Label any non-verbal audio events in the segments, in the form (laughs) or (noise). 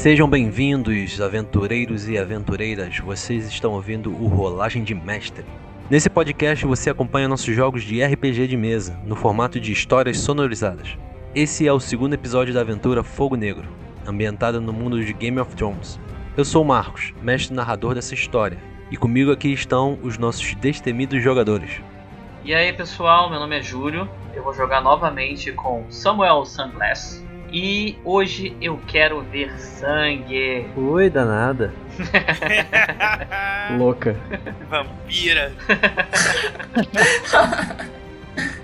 Sejam bem-vindos, aventureiros e aventureiras. Vocês estão ouvindo o Rolagem de Mestre. Nesse podcast você acompanha nossos jogos de RPG de mesa, no formato de histórias sonorizadas. Esse é o segundo episódio da aventura Fogo Negro, ambientada no mundo de Game of Thrones. Eu sou o Marcos, mestre narrador dessa história, e comigo aqui estão os nossos destemidos jogadores. E aí pessoal, meu nome é Júlio, eu vou jogar novamente com Samuel Sunglass. E hoje eu quero ver sangue. Oi, danada. (laughs) Louca. Vampira. (laughs)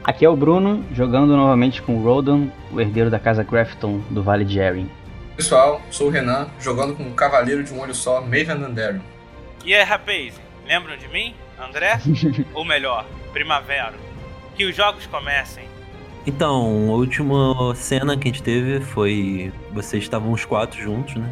Aqui é o Bruno, jogando novamente com o Rodan, o herdeiro da casa Grafton do Vale de Erin. Pessoal, sou o Renan, jogando com o Cavaleiro de um Olho Só, Maven Dandelion. E aí, rapaz, lembram de mim, André? (laughs) Ou melhor, Primavera. Que os jogos comecem. Então, a última cena que a gente teve foi. Vocês estavam os quatro juntos, né?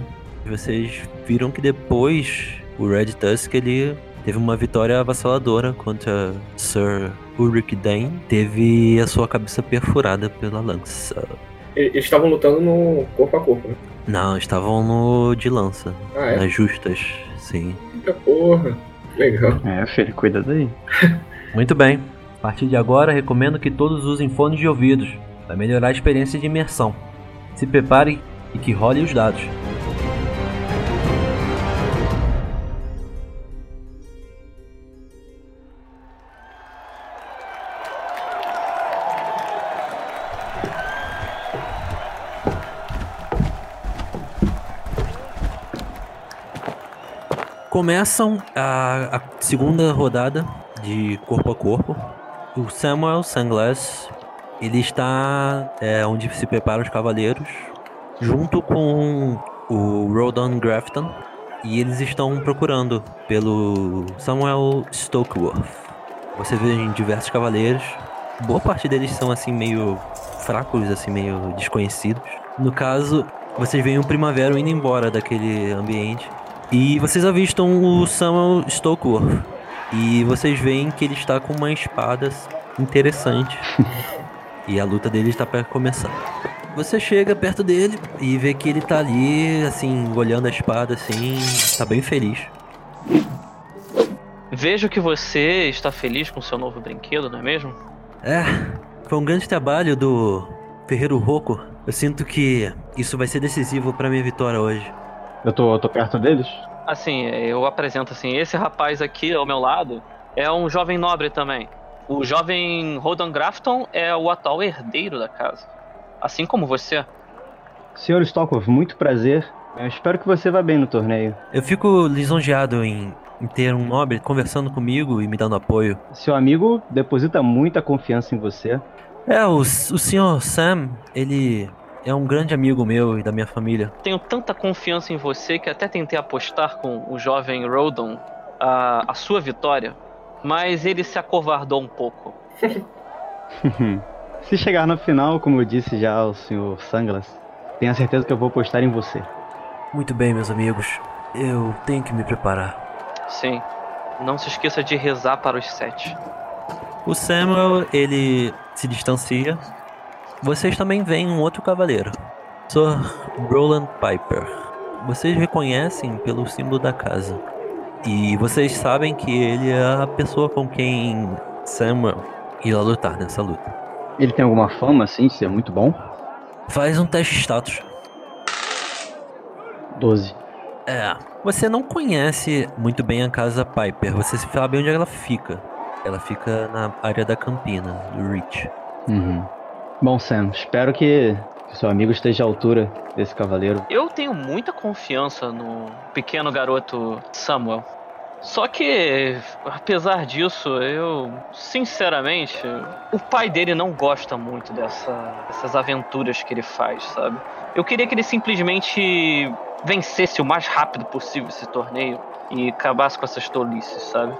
Vocês viram que depois o Red Tusk ele teve uma vitória avassaladora contra Sir Ulrich Dane. Teve a sua cabeça perfurada pela lança. Eles estavam lutando no corpo a corpo, né? Não, estavam no de lança. Ah, é? Nas justas, sim. Eita porra. Legal. É, filho, cuida daí. Muito bem. A partir de agora, recomendo que todos usem fones de ouvidos para melhorar a experiência de imersão. Se prepare e que role os dados. Começam a, a segunda rodada de corpo a corpo. O Samuel Sunglass ele está é, onde se preparam os cavaleiros, junto com o Rodan Grafton, e eles estão procurando pelo Samuel Stokeworth. Você vê em diversos cavaleiros, boa parte deles são assim meio fracos, assim meio desconhecidos. No caso, vocês veem o Primavera indo embora daquele ambiente e vocês avistam o Samuel Stokeworth. E vocês veem que ele está com uma espada interessante. (laughs) e a luta dele está para começar. Você chega perto dele e vê que ele tá ali, assim, olhando a espada, assim, tá bem feliz. Vejo que você está feliz com seu novo brinquedo, não é mesmo? É, foi um grande trabalho do Ferreiro Roco. Eu sinto que isso vai ser decisivo para minha vitória hoje. Eu tô, eu tô perto deles? Assim, eu apresento assim, esse rapaz aqui ao meu lado é um jovem nobre também. O jovem Rodan Grafton é o atual herdeiro da casa. Assim como você. Senhor Stockworth, muito prazer. Eu espero que você vá bem no torneio. Eu fico lisonjeado em, em ter um nobre conversando comigo e me dando apoio. Seu amigo deposita muita confiança em você. É, o, o senhor Sam, ele é um grande amigo meu e da minha família. Tenho tanta confiança em você que até tentei apostar com o jovem Rodon a, a sua vitória, mas ele se acovardou um pouco. (laughs) Se chegar no final, como eu disse já ao Sr. Sanglas, tenha certeza que eu vou apostar em você. Muito bem, meus amigos. Eu tenho que me preparar. Sim. Não se esqueça de rezar para os sete. O Samuel, ele se distancia. Vocês também veem um outro cavaleiro. Sir Roland Piper. Vocês reconhecem pelo símbolo da casa. E vocês sabem que ele é a pessoa com quem Samuel irá lutar nessa luta. Ele tem alguma fama, assim, de ser muito bom? Faz um teste de status. 12. É, você não conhece muito bem a casa Piper, você sabe onde ela fica. Ela fica na área da Campina, do Reach. Uhum. Bom, Sam, espero que, seu amigo esteja à altura desse cavaleiro. Eu tenho muita confiança no pequeno garoto Samuel. Só que, apesar disso, eu, sinceramente, o pai dele não gosta muito dessa, dessas aventuras que ele faz, sabe? Eu queria que ele simplesmente vencesse o mais rápido possível esse torneio e acabasse com essas tolices, sabe?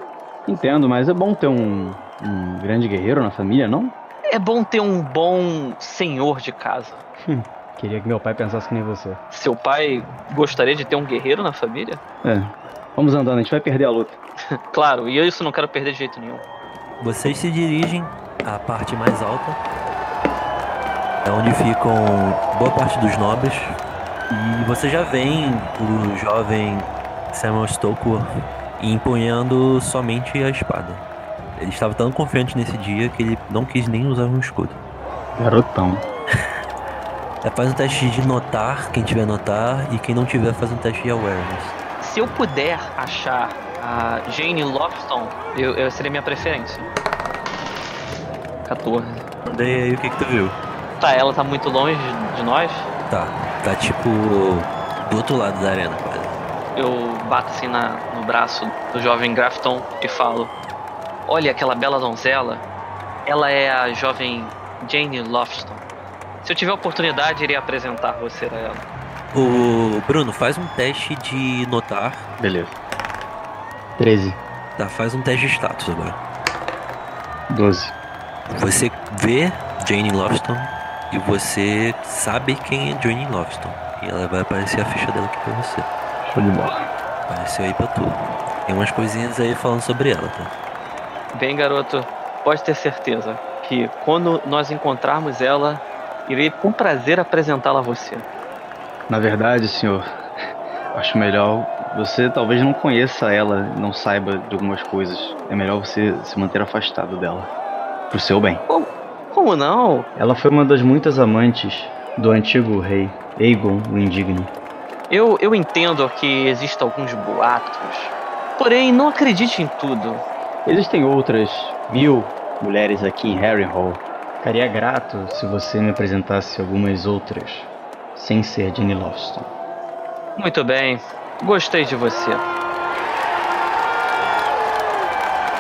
Entendo, mas é bom ter um, um grande guerreiro na família, não? É bom ter um bom senhor de casa. Hum, queria que meu pai pensasse que nem você. Seu pai gostaria de ter um guerreiro na família? É. Vamos andando, a gente vai perder a luta. (laughs) claro, e eu isso não quero perder de jeito nenhum. Vocês se dirigem à parte mais alta, é onde ficam boa parte dos nobres. E você já vem o jovem Samuel Stockwell empunhando somente a espada. Ele estava tão confiante nesse dia que ele não quis nem usar um escudo. Garotão. É, faz um teste de notar, quem tiver notar, e quem não tiver faz um teste de awareness. Se eu puder achar a Jane Lofton, eu, eu seria minha preferência. 14. Daí aí o que que tu viu? Tá, ela tá muito longe de nós. Tá, tá tipo do outro lado da arena, quase. Eu bato assim na, no braço do jovem Grafton e falo: Olha aquela bela donzela. Ela é a jovem Jane Lofton. Se eu tiver oportunidade, irei apresentar você a ela. O Bruno, faz um teste de notar. Beleza. 13. Tá, faz um teste de status agora. 12. Você vê Jane Lofton e você sabe quem é Jane Lofton. E ela vai aparecer a ficha dela aqui pra você. Show de bola. Apareceu aí pra tu. Tem umas coisinhas aí falando sobre ela, tá? Bem, garoto, pode ter certeza que quando nós encontrarmos ela, irei com prazer apresentá-la a você. Na verdade, senhor, acho melhor você talvez não conheça ela, não saiba de algumas coisas. É melhor você se manter afastado dela. Pro seu bem. Como não? Ela foi uma das muitas amantes do antigo rei, Aegon o Indigno. Eu, eu entendo que existem alguns boatos, porém não acredite em tudo. Existem outras mil mulheres aqui em Harrenhal. Ficaria grato se você me apresentasse algumas outras, sem ser Jenny Lofton. Muito bem, gostei de você.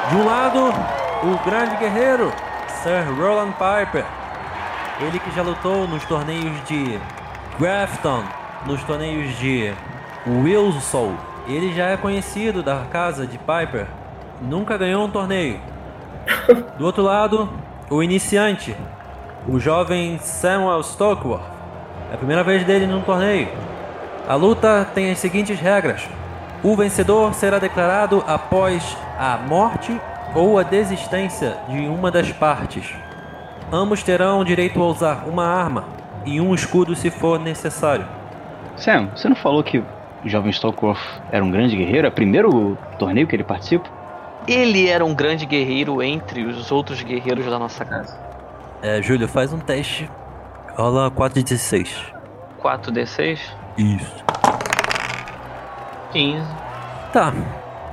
De um lado, o grande guerreiro, Sir Roland Piper. Ele que já lutou nos torneios de Grafton, nos torneios de Wilson. Ele já é conhecido da casa de Piper. Nunca ganhou um torneio. Do outro lado, o iniciante, o jovem Samuel Stockwell. É a primeira vez dele num torneio. A luta tem as seguintes regras: o vencedor será declarado após a morte ou a desistência de uma das partes. Ambos terão direito a usar uma arma e um escudo se for necessário. Sam, você não falou que o jovem Stockwell era um grande guerreiro? É o primeiro torneio que ele participa? Ele era um grande guerreiro entre os outros guerreiros da nossa casa. É, Júlio, faz um teste. Rola 4 de 16. 4d6? Isso. 15. Tá.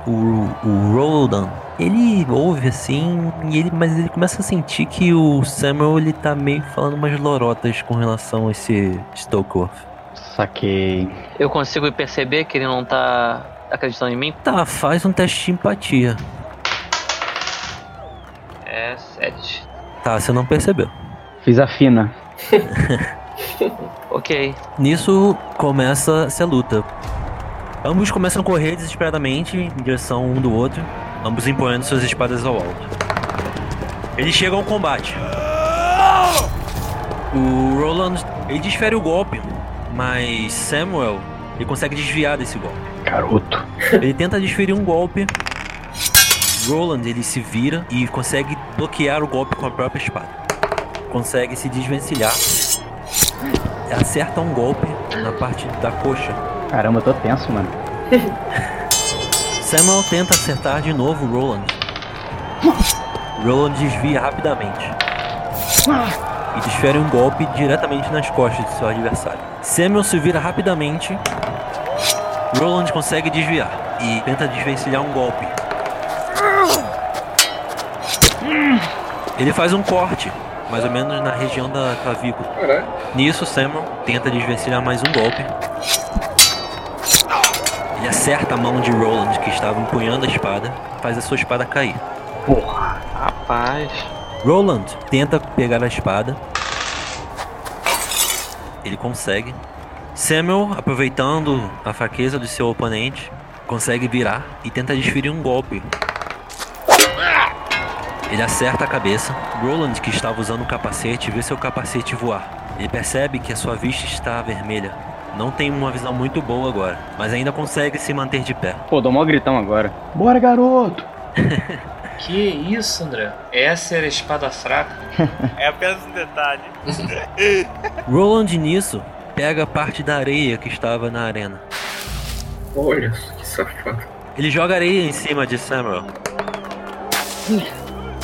O, o Rodan, ele ouve assim, e ele, mas ele começa a sentir que o Samuel ele tá meio falando umas lorotas com relação a esse Stokworth. Saquei. Eu consigo perceber que ele não tá acreditando em mim? Tá, faz um teste de empatia. É 7. Tá, você não percebeu. Fiz a fina. (laughs) Ok. Nisso começa-se a luta. Ambos começam a correr desesperadamente em direção um do outro, ambos empunhando suas espadas ao alto. Eles chegam ao combate. O Roland, ele desfere o golpe, mas Samuel, ele consegue desviar desse golpe. Garoto. Ele tenta desferir um golpe. Roland, ele se vira e consegue bloquear o golpe com a própria espada. Consegue se desvencilhar. Acerta um golpe na parte da coxa Caramba, eu tô tenso, mano. (laughs) Samuel tenta acertar de novo Roland. Roland desvia rapidamente. E desfere um golpe diretamente nas costas de seu adversário. Samuel se vira rapidamente. Roland consegue desviar e tenta desvencilhar um golpe. Ele faz um corte, mais ou menos na região da clavícula. Caralho. Nisso, Samuel tenta desvencilhar mais um golpe. Ele acerta a mão de Roland, que estava empunhando a espada, faz a sua espada cair. Porra. Rapaz. Roland tenta pegar a espada. Ele consegue. Samuel, aproveitando a fraqueza do seu oponente, consegue virar e tenta desferir um golpe. Ele acerta a cabeça. Roland, que estava usando o capacete, vê seu capacete voar. Ele percebe que a sua vista está vermelha. Não tem uma visão muito boa agora, mas ainda consegue se manter de pé. Pô, dou mó gritão agora. Bora, garoto! (laughs) Que isso, André? Essa era a espada fraca. (laughs) É apenas um detalhe. (laughs) Roland nisso pega parte da areia que estava na arena. Olha, que safado. Ele joga areia em cima de Samuel.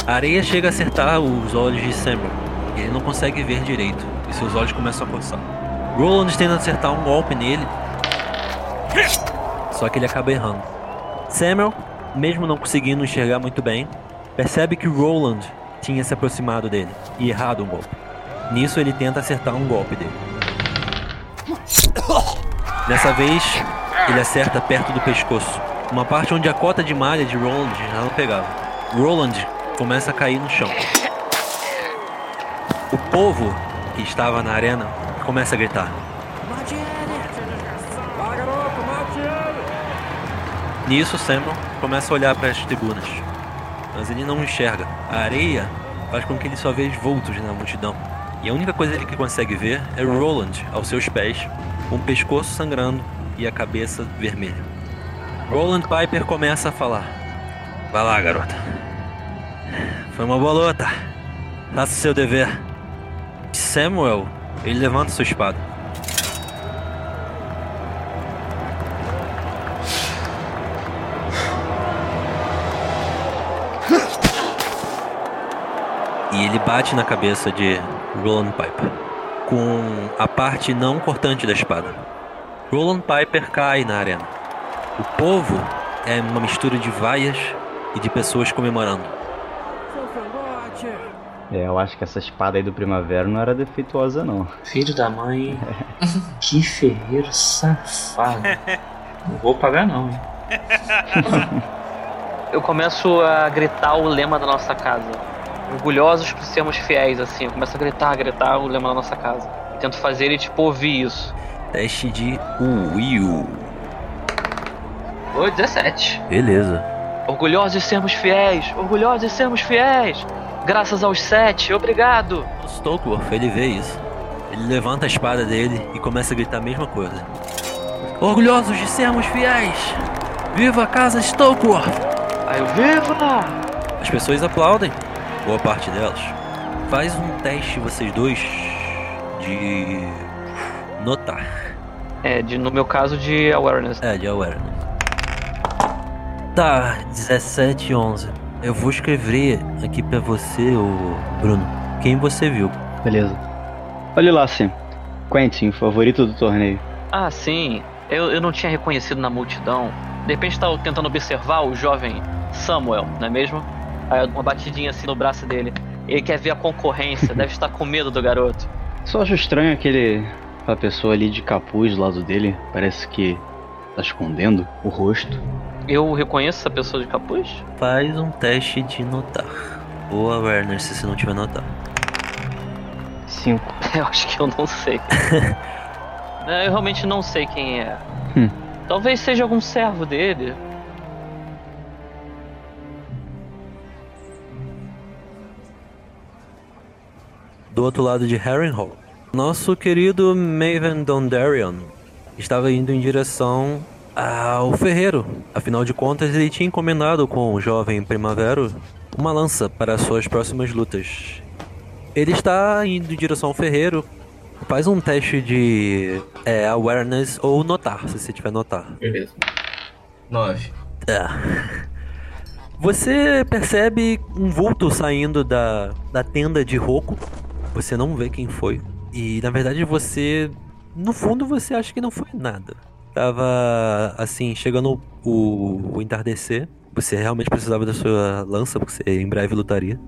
A areia chega a acertar os olhos de Samuel. E ele não consegue ver direito. E seus olhos começam a coçar. Roland tenta acertar um golpe nele. Só que ele acaba errando. Samuel, mesmo não conseguindo enxergar muito bem, percebe que Roland tinha se aproximado dele e errado um golpe. Nisso ele tenta acertar um golpe dele. Dessa vez, ele acerta perto do pescoço, uma parte onde a cota de malha de Roland já não pegava. Roland começa a cair no chão. O povo que estava na arena começa a gritar. Nisso, Samuel começa a olhar para as tribunas, mas ele não enxerga. A areia faz com que ele só veja vultos na multidão. E a única coisa que ele consegue ver é Roland aos seus pés, com o pescoço sangrando e a cabeça vermelha. Roland Piper começa a falar: Vai lá, garota. Foi uma boa luta. Faça seu dever. Samuel, ele levanta sua espada. E ele bate na cabeça de Roland Piper com a parte não cortante da espada. Roland Piper cai na arena. O povo é uma mistura de vaias e de pessoas comemorando. É, eu acho que essa espada aí do Primavera não era defeituosa, não. Filho da mãe. (laughs) que ferreiro safado. Não vou pagar não, hein? (laughs) Eu começo a gritar o lema da nossa casa. Orgulhosos por sermos fiéis, assim. Eu começo a gritar, gritar o lema da nossa casa. E tento fazer ele, tipo, ouvir isso. Teste de Will. Oi, 17. Beleza. Orgulhosos de sermos fiéis. Orgulhosos de sermos fiéis. Graças aos sete. Obrigado. Stokeworth, ele vê isso. Ele levanta a espada dele e começa a gritar a mesma coisa. Orgulhosos de sermos fiéis! Viva a casa Stokeworth! Aí eu, viva! As pessoas aplaudem, boa parte delas. Faz um teste, vocês dois, de notar. É, de, no meu caso, de awareness. É, de awareness. Tá, 17 e 11. Eu vou escrever aqui pra você, ô Bruno, quem você viu. Beleza. Olha lá, Sim. Quentin, favorito do torneio. Ah, sim. Eu, eu não tinha reconhecido na multidão. De repente estava tentando observar o jovem Samuel, não é mesmo? Aí uma batidinha assim no braço dele. Ele quer ver a concorrência, (laughs) deve estar com medo do garoto. Só acho estranho aquele. aquela pessoa ali de capuz do lado dele. Parece que tá escondendo o rosto. Eu reconheço essa pessoa de capuz? Faz um teste de notar. Ou awareness, se você não tiver notar. Cinco. (laughs) Eu acho que eu não sei. (laughs) É, eu realmente não sei quem é. Hum. Talvez seja algum servo dele. Do outro lado de Harrenhal, nosso querido Maven Dondarion estava indo em direção ao ferreiro. Afinal de contas, ele tinha encomendado com o jovem Primavero uma lança para suas próximas lutas. Ele está indo em direção ao ferreiro. Faz um teste de é, awareness ou notar, se você tiver notar. Beleza. Nove. Tá. Você percebe um vulto saindo da, da tenda de Roku. Você não vê quem foi. E na verdade você. No fundo você acha que não foi nada. Tava assim, chegando o, o entardecer. Você realmente precisava da sua lança, porque você em breve lutaria.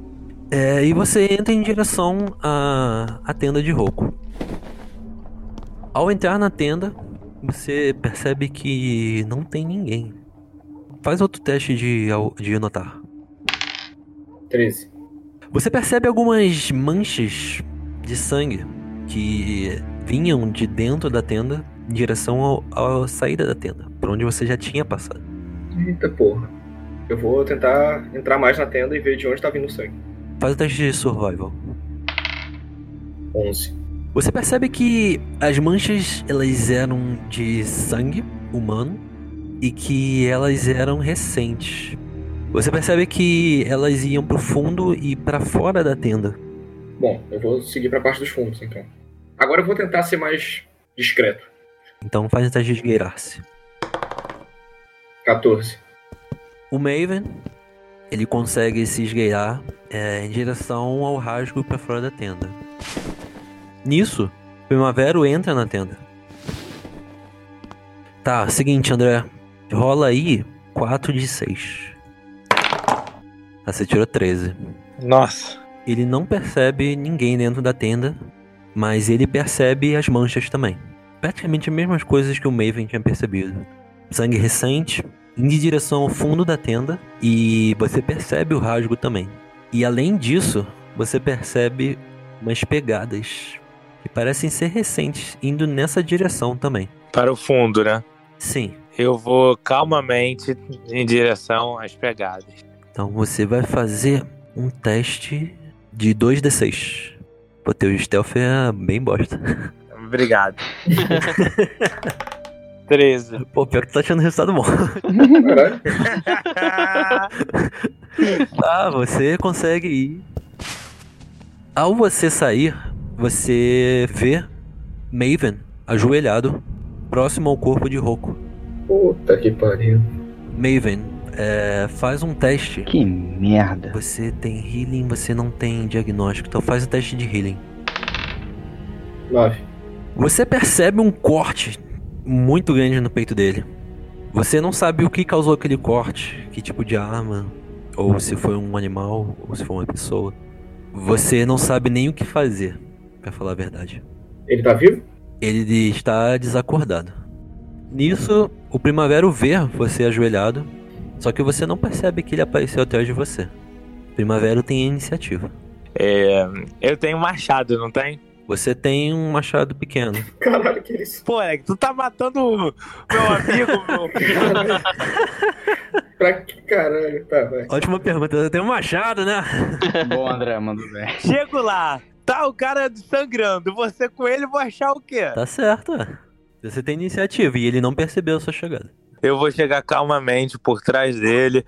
É, e você entra em direção à, à tenda de Roku. Ao entrar na tenda, você percebe que não tem ninguém. Faz outro teste de, de notar. Treze. Você percebe algumas manchas de sangue que vinham de dentro da tenda em direção à saída da tenda, por onde você já tinha passado. Eita porra. Eu vou tentar entrar mais na tenda e ver de onde tá vindo o sangue. Faz o teste de survival. Onze. Você percebe que as manchas elas eram de sangue humano e que elas eram recentes. Você percebe que elas iam pro fundo e pra fora da tenda. Bom, eu vou seguir pra parte dos fundos, então. Agora eu vou tentar ser mais discreto. Então faz um teste de esgueirar-se. 14. O Maven, ele consegue se esgueirar é, em direção ao rasgo para fora da tenda. Nisso, o Primavero entra na tenda. Tá, seguinte, André. Rola aí 4 de 6. Tá, você tirou 13. Nossa. Ele não percebe ninguém dentro da tenda, mas ele percebe as manchas também. Praticamente as mesmas coisas que o Maven tinha percebido. Sangue recente, indo em direção ao fundo da tenda, e você percebe o rasgo também. E além disso, você percebe umas pegadas que parecem ser recentes, indo nessa direção também. Para o fundo, né? Sim. Eu vou calmamente em direção às pegadas. Então você vai fazer um teste de 2d6. Pô, teu stealth é bem bosta. (laughs) Obrigado. (laughs) 13. Pô, pior que tu tá achando o resultado bom. Caralho. (laughs) Tá, você consegue ir. Ao você sair, você vê Maven ajoelhado, próximo ao corpo de Roku. Puta que pariu. Maven, é, faz um teste. Que merda. Você tem healing, você não tem diagnóstico, então faz o teste de healing. 9. Você percebe um corte muito grande no peito dele. Você não sabe o que causou aquele corte, que tipo de arma, ou se foi um animal, ou se foi uma pessoa. Você não sabe nem o que fazer, pra falar a verdade. Ele tá vivo? Ele está desacordado. Nisso, o Primavera vê você ajoelhado, só que você não percebe que ele apareceu atrás de você. Primavera tem iniciativa. É, eu tenho machado, não tem? Você tem um machado pequeno. Caralho, que isso. Pô, é que tu tá matando o meu amigo, meu. (laughs) Pra que caralho? Tá, vai. Ótima pergunta. Eu tenho um machado, né? (laughs) Bom, André, mandou bem. Chego lá, tá o cara sangrando, você com ele, vou achar o quê? Tá certo. ué. Você tem iniciativa e ele não percebeu a sua chegada. Eu vou chegar calmamente por trás dele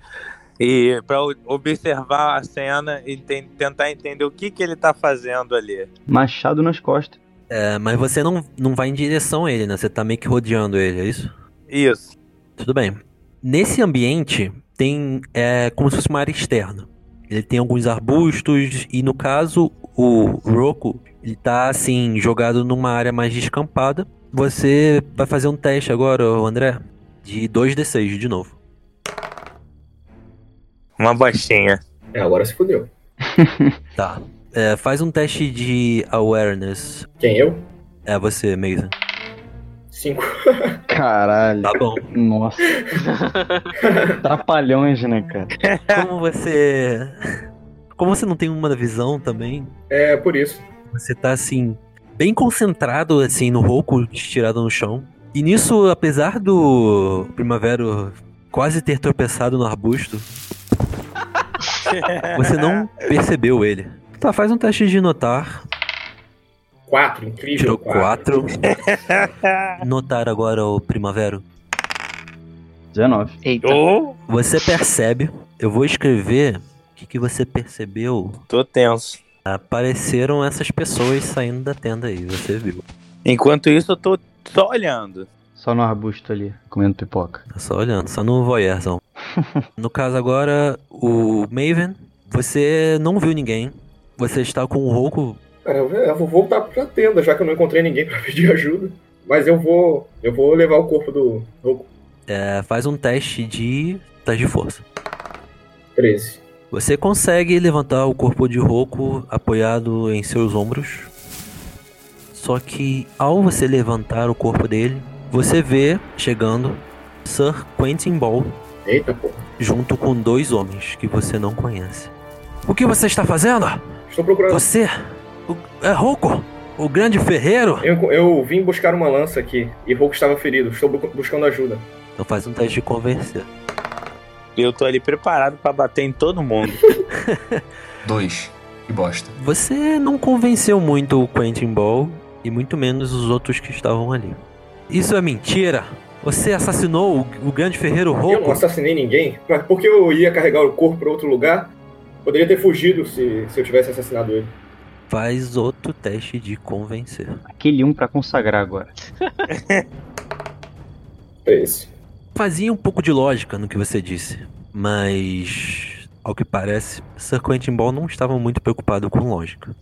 e para observar a cena e ten- tentar entender o que que ele tá fazendo ali. Machado nas costas. É, mas você não, não vai em direção a ele, né? Você tá meio que rodeando ele, é isso? Isso. Tudo bem. Nesse ambiente tem é como se fosse uma área externa. Ele tem alguns arbustos e no caso o Roku ele tá assim jogado numa área mais descampada. Você vai fazer um teste agora, André, de 2d6 de novo. Uma bostinha. É, agora se fudeu. (laughs) Tá. É, faz um teste de awareness. Quem, eu? É você, Mason. 5. (laughs) Caralho. Tá bom. Nossa. (laughs) Trapalhões, né, cara? Como você. Como você não tem uma visão também, É, por isso. Você tá assim, bem concentrado assim no rouco estirado no chão. E nisso, apesar do Primavera quase ter tropeçado no arbusto, você não (laughs) percebeu ele. Tá, faz um teste de notar. 4, incrível. Tirou quatro. 4. (laughs) Notar agora o Primavera. 19. Eita. Ô, Você percebe, eu vou escrever o que, que você percebeu. tô tenso. Apareceram essas pessoas saindo da tenda aí, você viu. Enquanto isso, eu tô só olhando. Só no arbusto ali, comendo pipoca. Tá só olhando, só no voyeurzão. (laughs) no caso agora, o Maven, você não viu ninguém. Você está com o rouco. Cara, eu eu vou voltar pra tenda, já que eu não encontrei ninguém (laughs) pra pedir ajuda. Mas eu vou. Eu vou levar o corpo do Roku. é, faz um teste de. teste de força. 13. Você consegue levantar o corpo de Roku apoiado em seus ombros. Só que ao você levantar o corpo dele, você vê chegando Sir Quentin Ball Eita porra. junto com dois homens que você não conhece. O que você está fazendo? Estou procurando. Você o, é Roku, o grande ferreiro. Eu, eu vim buscar uma lança aqui e Roku estava ferido. Estou bu- buscando ajuda. Então faz um teste de convencer. Eu tô ali preparado pra bater em todo mundo. (laughs) Dois. Que bosta. Você não convenceu muito o Quentin Ball e muito menos os outros que estavam ali. Isso é mentira. Você assassinou o, o grande ferreiro Eu não Roku. assassinei ninguém. Mas porque eu ia carregar o corpo para outro lugar, poderia ter fugido se, se eu tivesse assassinado ele. Faz outro teste de convencer. Aquele um pra consagrar agora. (laughs) É esse. Fazia um pouco de lógica no que você disse, mas ao que parece, Sir Quentin Ball não estava muito preocupado com lógica.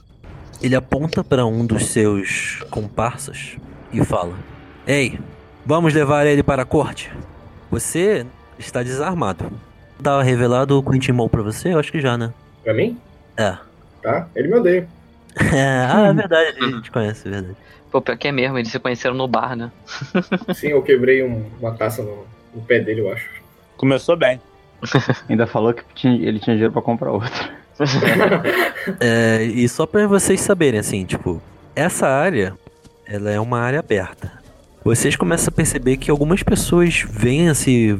Ele aponta para um dos seus comparsas e fala: Ei, vamos levar ele para a corte. Você está desarmado. Tá revelado o Quentin Ball pra você? Eu acho que já, né? Pra mim? É. Tá? Ele me odeia. (laughs) ah, é verdade, a gente conhece, é verdade. Pô, pior que é mesmo, eles se conheceram no bar, né? (laughs) Sim, eu quebrei um- uma taça no, no pé dele, eu acho. Começou bem. (laughs) Ainda falou que tinha- ele tinha dinheiro pra comprar outra. É, e só pra vocês saberem, assim, tipo, essa área, ela é uma área aberta. Vocês começam a perceber que algumas pessoas veem esse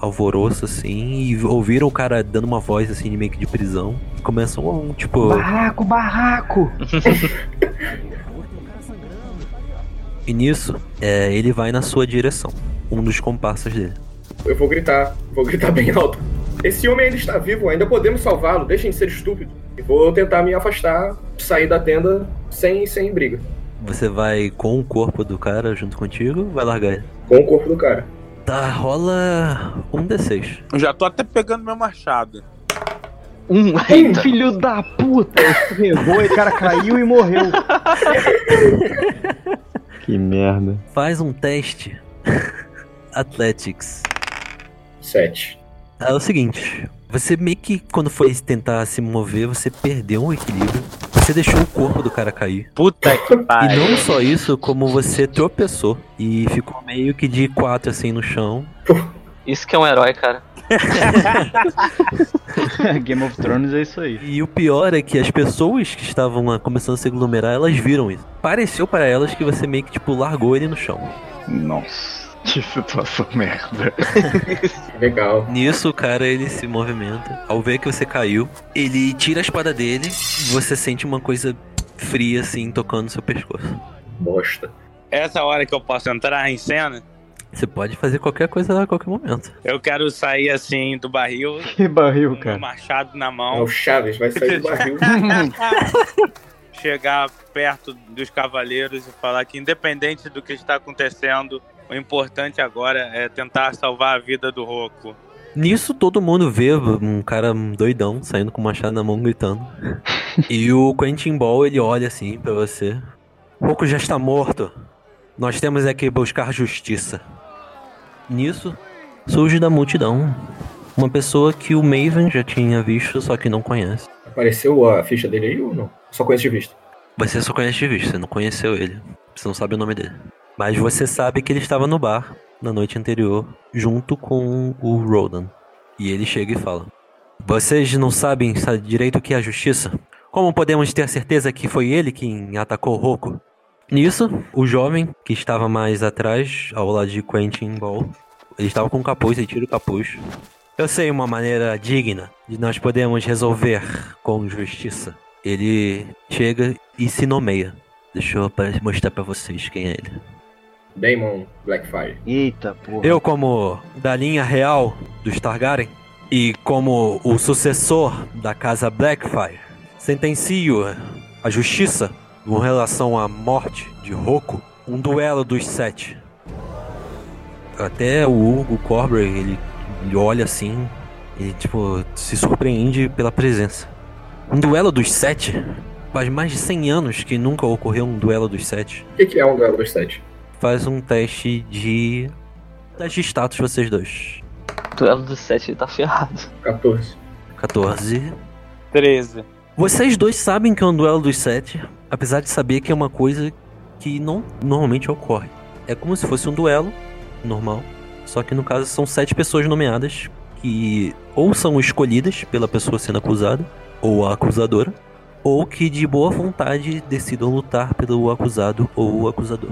alvoroço, assim, e ouviram o cara dando uma voz, assim, de meio que de prisão. E começam, tipo... Barraco, barraco! (laughs) E nisso, é, ele vai na sua direção. Um dos comparsas dele. Eu vou gritar, vou gritar bem alto. Esse homem ainda está vivo, ainda podemos salvá-lo, deixem de ser estúpido. E vou tentar me afastar, sair da tenda sem, sem briga. Você vai com o corpo do cara junto contigo ou vai largar ele? Com o corpo do cara. Tá, rola um D6. Eu já tô até pegando meu machado. Um, Ei, filho da puta! Escorregou e o cara caiu e morreu. (laughs) que merda. Faz um teste. (laughs) Athletics. Sete. É o seguinte, você meio que quando foi tentar se mover, você perdeu o equilíbrio. Você deixou o corpo do cara cair. Puta que (laughs) E pariu. não só isso, como você tropeçou e ficou meio que de quatro assim no chão. Isso que é um herói, cara. (laughs) Game of Thrones é isso aí. E o pior é que as pessoas que estavam lá começando a se aglomerar, elas viram isso. Pareceu para elas que você meio que tipo largou ele no chão. Nossa, (laughs) que situação merda. (laughs) Legal. Nisso o cara ele se movimenta. Ao ver que você caiu, ele tira a espada dele e você sente uma coisa fria assim tocando no seu pescoço. Bosta. Essa hora que eu posso entrar em cena, Você pode fazer qualquer coisa a qualquer momento. eu quero sair assim do barril, (laughs) Que barril, com o cara. machado na É mão, o Chaves, vai sair do barril. chegar perto dos cavaleiros e falar que independente do que está acontecendo, o importante agora é tentar salvar a vida do Roku. Nisso todo mundo vê um cara doidão saindo com o machado na mão gritando. e o Quentin Ball ele olha assim pra você. Roku já está morto. Nós temos é que buscar justiça. Nisso surge da multidão uma pessoa que o Maven já tinha visto, só que não conhece. Apareceu a ficha dele aí ou não? Só conheço de vista. Você só conhece de vista, você não conheceu ele. Você não sabe o nome dele. Mas você sabe que ele estava no bar na noite anterior, junto com o Rodan. E ele chega e fala: Vocês não sabem sa- direito o que é a justiça? Como podemos ter certeza que foi ele quem atacou o Roku? Nisso, o jovem, que estava mais atrás, ao lado de Quentin Ball, ele estava com o capuz, ele tira o capuz. Eu sei uma maneira digna de nós podermos resolver com justiça. Ele chega e se nomeia. Deixa eu mostrar pra vocês quem é ele. Damon Blackfire. Eita porra. Eu, como da linha real dos Targaryen e como o sucessor da casa Blackfire, sentencio a justiça com relação à morte de Roku, um duelo dos sete. Até o Hugo Corbray, ele, ele olha assim, ele tipo se surpreende pela presença. Um duelo dos sete? Faz mais de 100 anos que nunca ocorreu um duelo dos sete. O que, que é um duelo dos sete? Faz um teste de. Teste de status, vocês dois. Duelo do 7 ele tá ferrado. 14. 14. 13. Vocês dois sabem que é um duelo dos sete, apesar de saber que é uma coisa que não normalmente ocorre. É como se fosse um duelo normal, só que no caso são sete pessoas nomeadas que ou são escolhidas pela pessoa sendo acusada, ou a acusadora, ou que de boa vontade decidam lutar pelo acusado ou o acusador.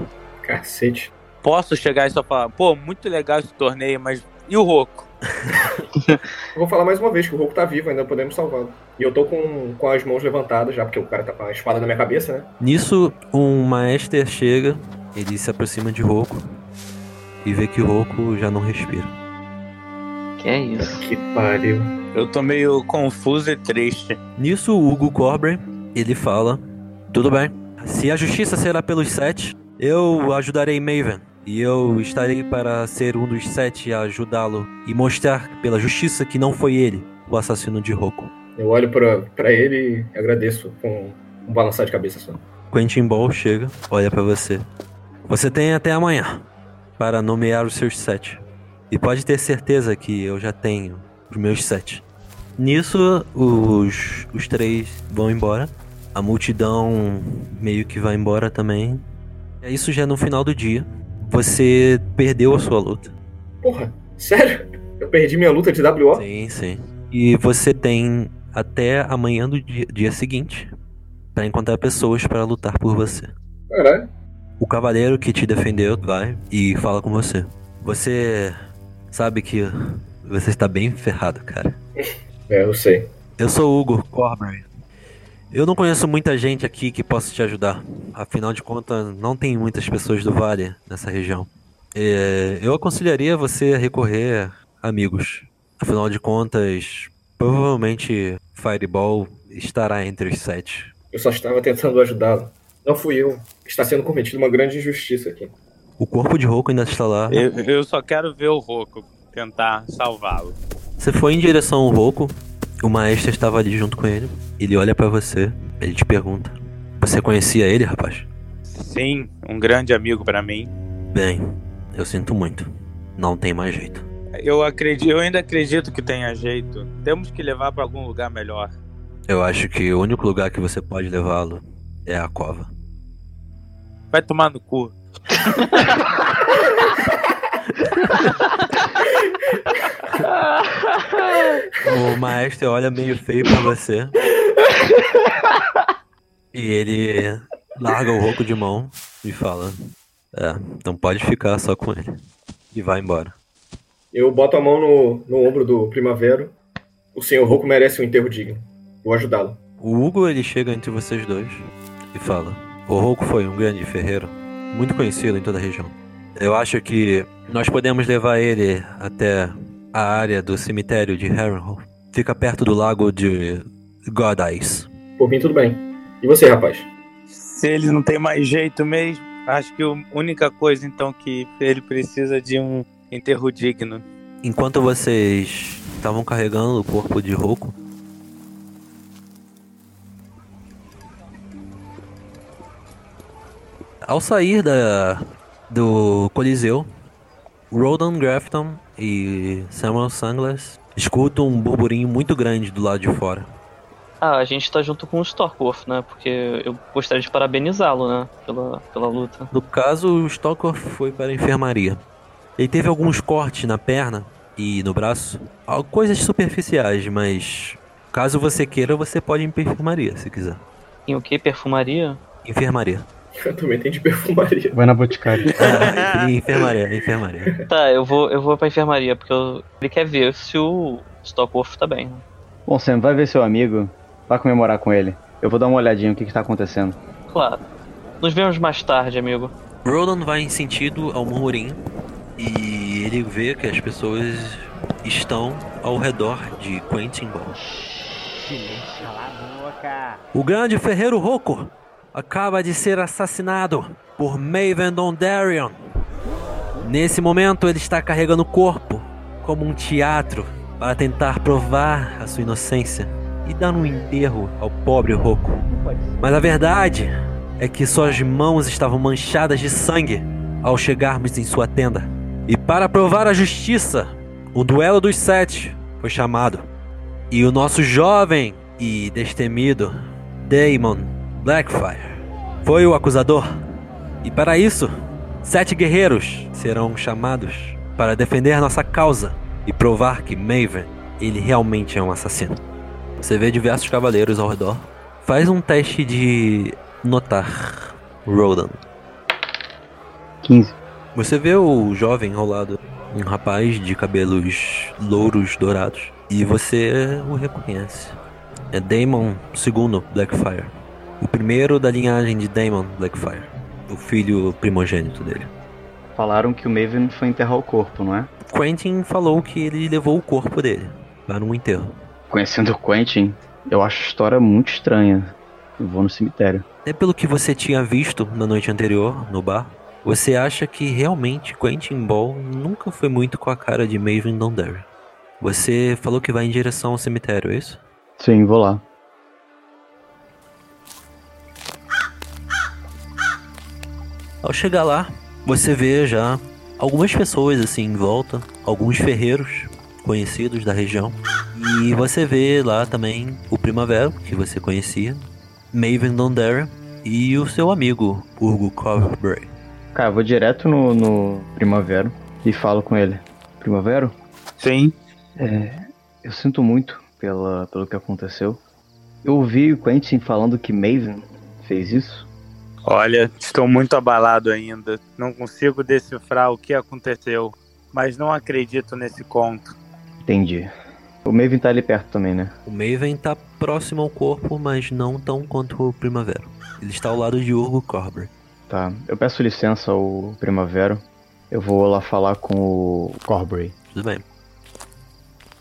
Cacete. Posso chegar e só falar, pô, muito legal esse torneio, mas e o Roku? (laughs) Eu vou falar mais uma vez que o Roku tá vivo, ainda podemos salvá-lo. E eu tô com, com as mãos levantadas já, porque o cara tá com a espada na minha cabeça, né? Nisso, um maester chega, ele se aproxima de Roku e vê que Roku já não respira. Que é isso? Que pariu. Eu tô meio confuso e triste. Nisso, o Hugo Corbray, ele fala: Tudo bem. Se a justiça será pelos sete, eu ajudarei Maven. E eu estarei para ser um dos sete a ajudá-lo e mostrar pela justiça que não foi ele o assassino de Roku. Eu olho pra, pra ele e agradeço com um balançar de cabeça só. Quentin Ball chega, olha pra você. Você tem até amanhã para nomear os seus sete. E pode ter certeza que eu já tenho os meus sete. Nisso, os, os três vão embora. A multidão meio que vai embora também. Isso já é no final do dia. Você perdeu a sua luta. Porra, sério? Eu perdi minha luta de WO? Sim, sim. E você tem até amanhã do dia, dia seguinte para encontrar pessoas para lutar por você. Caralho. O cavaleiro que te defendeu vai e fala com você. Você sabe que você está bem ferrado, cara. É, eu sei. Eu sou o Hugo Corbury. Eu não conheço muita gente aqui que possa te ajudar. Afinal de contas, não tem muitas pessoas do Vale nessa região. É, eu aconselharia você a recorrer a amigos. Afinal de contas, provavelmente Fireball estará entre os sete. Eu só estava tentando ajudá-lo. Não fui eu. Está sendo cometido uma grande injustiça aqui. O corpo de Roku ainda está lá. Eu, eu só quero ver o Roku tentar salvá-lo. Você foi em direção ao Roku. O maestro estava ali junto com ele. Ele olha pra você. Ele te pergunta: Você conhecia ele, rapaz? Sim, um grande amigo pra mim. Bem, eu sinto muito. Não tem mais jeito. Eu acredito, eu ainda acredito que tenha jeito. Temos que levar pra algum lugar melhor. Eu acho que o único lugar que você pode levá-lo é a cova. Vai tomar no cu. (laughs) (laughs) O maestro olha meio feio pra você. E ele larga o roco de mão e fala: É, então pode ficar só com ele. E vai embora. Eu boto a mão no, no ombro do Primavera. O senhor Roku merece um enterro digno. Vou ajudá-lo. O Hugo ele chega entre vocês dois e fala: O Roku foi um grande ferreiro, muito conhecido em toda a região. Eu acho que nós podemos levar ele até a área do cemitério de Harrenhal. Fica perto do lago de God Eyes. Por mim, tudo bem. E você, rapaz? Se ele não tem mais jeito mesmo, acho que a única coisa então que ele precisa de um enterro digno. Enquanto vocês estavam carregando o corpo de Roku, ao sair da, do Coliseu, Rodan Grafton e Samuel Sunglass escutam um burburinho muito grande do lado de fora. Ah, a gente tá junto com o Storkworth, né? Porque eu gostaria de parabenizá-lo, né? Pela, pela luta. No caso, o Stalker foi para a enfermaria. Ele teve alguns cortes na perna e no braço, coisas superficiais, mas caso você queira, você pode ir para a enfermaria, se quiser. Em o que? Perfumaria? Enfermaria. (laughs) Eu também tenho de perfumaria. Vai na Boticário. (laughs) Ah, enfermaria, enfermaria. Tá, eu vou, eu vou pra enfermaria, porque eu- ele quer ver se o Storkworth tá bem. né? Bom, Sam, vai ver seu amigo. Vai comemorar com ele. Eu vou dar uma olhadinha no que, que tá acontecendo. Claro. Nos vemos mais tarde, amigo. Roland vai em sentido ao murmurinho e ele vê que as pessoas estão ao redor de Quentin Ball. O grande ferreiro Rocco acaba de ser assassinado por Maven Dondarion. Nesse momento ele está carregando o corpo como um teatro para tentar provar a sua inocência e dar um enterro ao pobre Rocco. Mas a verdade é que suas mãos estavam manchadas de sangue ao chegarmos em sua tenda. E para provar a justiça, o duelo dos sete foi chamado. E o nosso jovem e destemido Damon Blackfire foi o acusador. E para isso, sete guerreiros serão chamados para defender nossa causa e provar que Maven, ele realmente é um assassino. Você vê diversos cavaleiros ao redor. Faz um teste de notar, Rodan. 15. Você vê o jovem ao lado, um rapaz de cabelos louros dourados, e você o reconhece. É Damon II Blackfire, o primeiro da linhagem de Damon Blackfire, o filho primogênito dele. Falaram que o Maven foi enterrar o corpo, não é? Quentin falou que ele levou o corpo dele para um enterro. Conhecendo o Quentin, eu acho a história muito estranha. e vou no cemitério. Até pelo que você tinha visto na noite anterior, no bar, você acha que realmente Quentin Ball nunca foi muito com a cara de Maven Dondarrion. Você falou que vai em direção ao cemitério, é isso? Sim, vou lá. Ao chegar lá, você vê já algumas pessoas assim em volta, alguns ferreiros conhecidos da região. E você vê lá também o Primavera, que você conhecia, Maven Dondarrion e o seu amigo, Urgo Coverbury. Cara, eu vou direto no, no Primavera e falo com ele. Primavera? Sim. É, eu sinto muito pela, pelo que aconteceu. Eu ouvi o Quentin falando que Maven fez isso. Olha, estou muito abalado ainda. Não consigo decifrar o que aconteceu, mas não acredito nesse conto. Entendi. O Maven tá ali perto também, né? O Maven tá próximo ao corpo, mas não tão quanto o Primavera. Ele está ao lado de Urgo Corber. Tá. Eu peço licença ao Primavera. Eu vou lá falar com o Corbury. Tudo bem.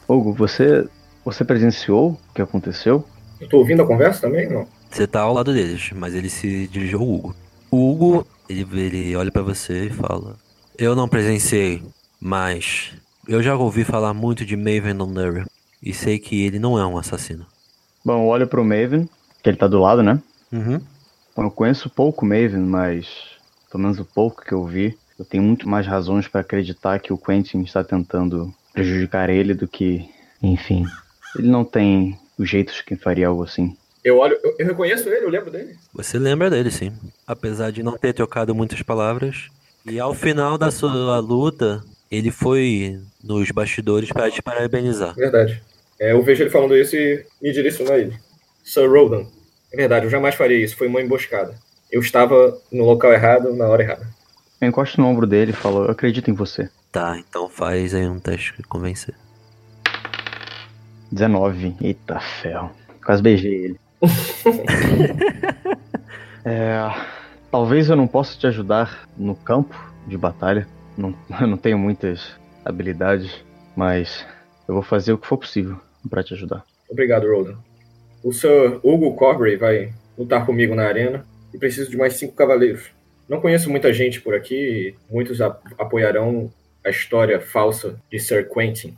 Hugo, você, você presenciou o que aconteceu? Eu tô ouvindo a conversa também? Não. Você tá ao lado deles, mas ele se dirigiu ao Hugo. O Hugo, ele, ele olha pra você e fala: Eu não presenciei, mas eu já ouvi falar muito de Maven Dondarrion e sei que ele não é um assassino. Bom, eu olho pro Maven, que ele tá do lado, né? Uhum. Bom, eu conheço pouco Maven, mas pelo menos o pouco que eu vi, eu tenho muito mais razões para acreditar que o Quentin está tentando prejudicar ele do que, enfim, ele não tem os jeitos que faria algo assim. Eu olho, eu, eu reconheço ele, eu lembro dele. Você lembra dele, sim. Apesar de não ter trocado muitas palavras. E ao final da sua luta, ele foi nos bastidores para te parabenizar. Verdade. É, eu vejo ele falando isso e me direciono a ele. Sir Rodan. É verdade, eu jamais faria isso. Foi uma emboscada. Eu estava no local errado, na hora errada. Eu encosto no ombro dele e falo, eu acredito em você. Tá, então faz aí um teste de convencer. 19. Eita ferro. Quase beijei ele. (laughs) é, talvez eu não possa te ajudar no campo de batalha. Não, (laughs) eu não tenho muitas habilidades, mas eu vou fazer o que for possível para te ajudar. Obrigado, Rodan. O Sir Hugo Corbray vai lutar comigo na arena e preciso de mais cinco cavaleiros. Não conheço muita gente por aqui muitos ap- apoiarão a história falsa de Sir Quentin.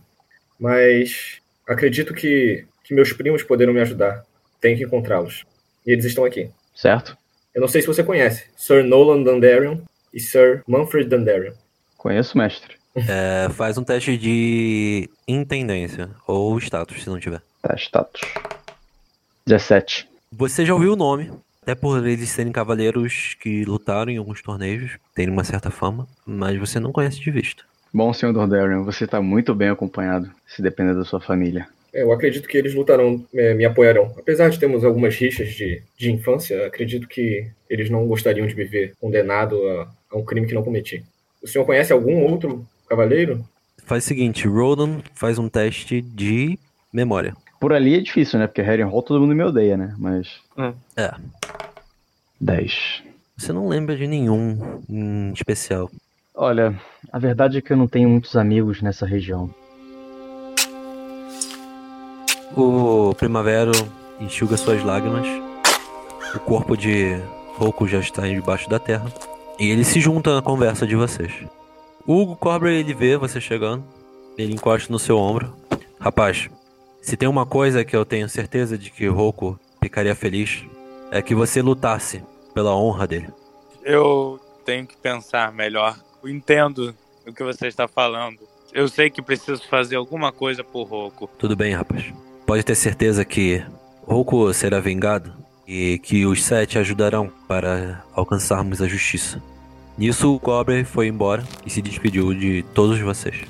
Mas acredito que, que meus primos poderão me ajudar. Tenho que encontrá-los. E eles estão aqui. Certo? Eu não sei se você conhece. Sir Nolan Dandarion e Sir Manfred Dandarion. Conheço, mestre. É, faz um teste de intendência ou status, se não tiver. Tá, status. 17. Você já ouviu o nome, até por eles serem cavaleiros que lutaram em alguns torneios, terem uma certa fama, mas você não conhece de vista. Bom, senhor Dordarion, você tá muito bem acompanhado, se depender da sua família. É, Eu acredito que eles lutarão, é, me apoiarão. Apesar de termos algumas rixas de, de infância, acredito que eles não gostariam de me ver condenado a, a um crime que não cometi. O senhor conhece algum outro cavaleiro? Faz o seguinte, Rodan faz um teste de memória. Por ali é difícil, né? Porque Harry Hall todo mundo me odeia, né? Mas. É. 10. Você não lembra de nenhum em especial. Olha, a verdade é que eu não tenho muitos amigos nessa região. O Primavero enxuga suas lágrimas. O corpo de Roku já está embaixo da terra. E ele se junta na conversa de vocês. O Hugo Cobra, ele vê você chegando. Ele encosta no seu ombro. Rapaz, se tem uma coisa que eu tenho certeza de que Roku ficaria feliz, é que você lutasse pela honra dele. Eu tenho que pensar melhor. Eu entendo o que você está falando. Eu sei que preciso fazer alguma coisa por Roku. Tudo bem, rapaz. Pode ter certeza que Roku será vingado e que os sete ajudarão para alcançarmos a justiça. Nisso, o Cobre foi embora e se despediu de todos vocês.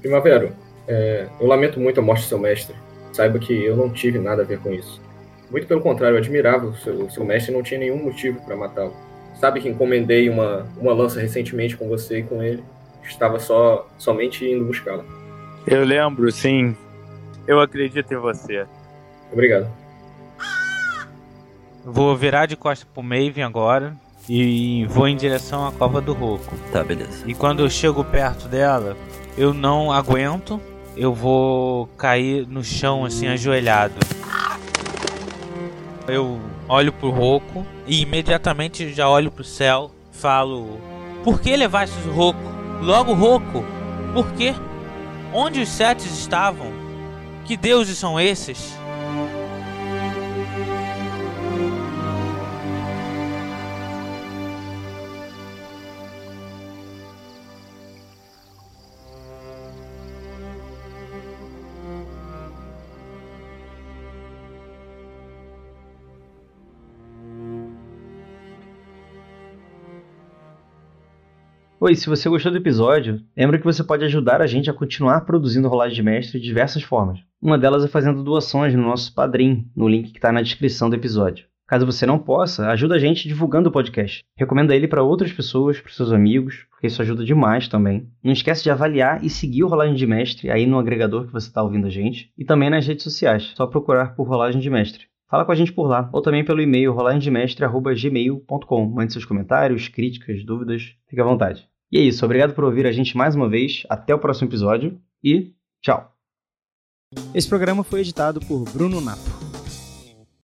Primavero, é, eu lamento muito a morte do seu mestre. Saiba que eu não tive nada a ver com isso. Muito pelo contrário, eu admirava o seu, o seu mestre e não tinha nenhum motivo para matá-lo. Sabe que encomendei uma, uma lança recentemente com você e com ele. Estava só somente indo buscá-la. Eu lembro, sim. Eu acredito em você. Obrigado. Vou virar de costa pro Maven agora e vou em direção à cova do Roco. Tá, beleza. E quando eu chego perto dela, eu não aguento, eu vou cair no chão assim ajoelhado. Eu olho pro Roku e imediatamente já olho pro céu, falo: Por que levaste o Roku? Logo Roku? Por quê? Onde os setes estavam? Que deuses são esses? Oi, se você gostou do episódio, lembra que você pode ajudar a gente a continuar produzindo Rolagem de Mestre de diversas formas. Uma delas é fazendo doações no nosso Padrim, no link que está na descrição do episódio. Caso você não possa, ajuda a gente divulgando o podcast. Recomenda ele para outras pessoas, para seus amigos, porque isso ajuda demais também. Não esquece de avaliar e seguir o Rolagem de Mestre aí no agregador que você está ouvindo a gente e também nas redes sociais. Só procurar por Rolagem de Mestre. Fala com a gente por lá, ou também pelo e-mail rolagemdemestre.gmail.com. Mande seus comentários, críticas, dúvidas, fique à vontade. E é isso, obrigado por ouvir a gente mais uma vez. Até o próximo episódio e tchau. Esse programa foi editado por Bruno Napo.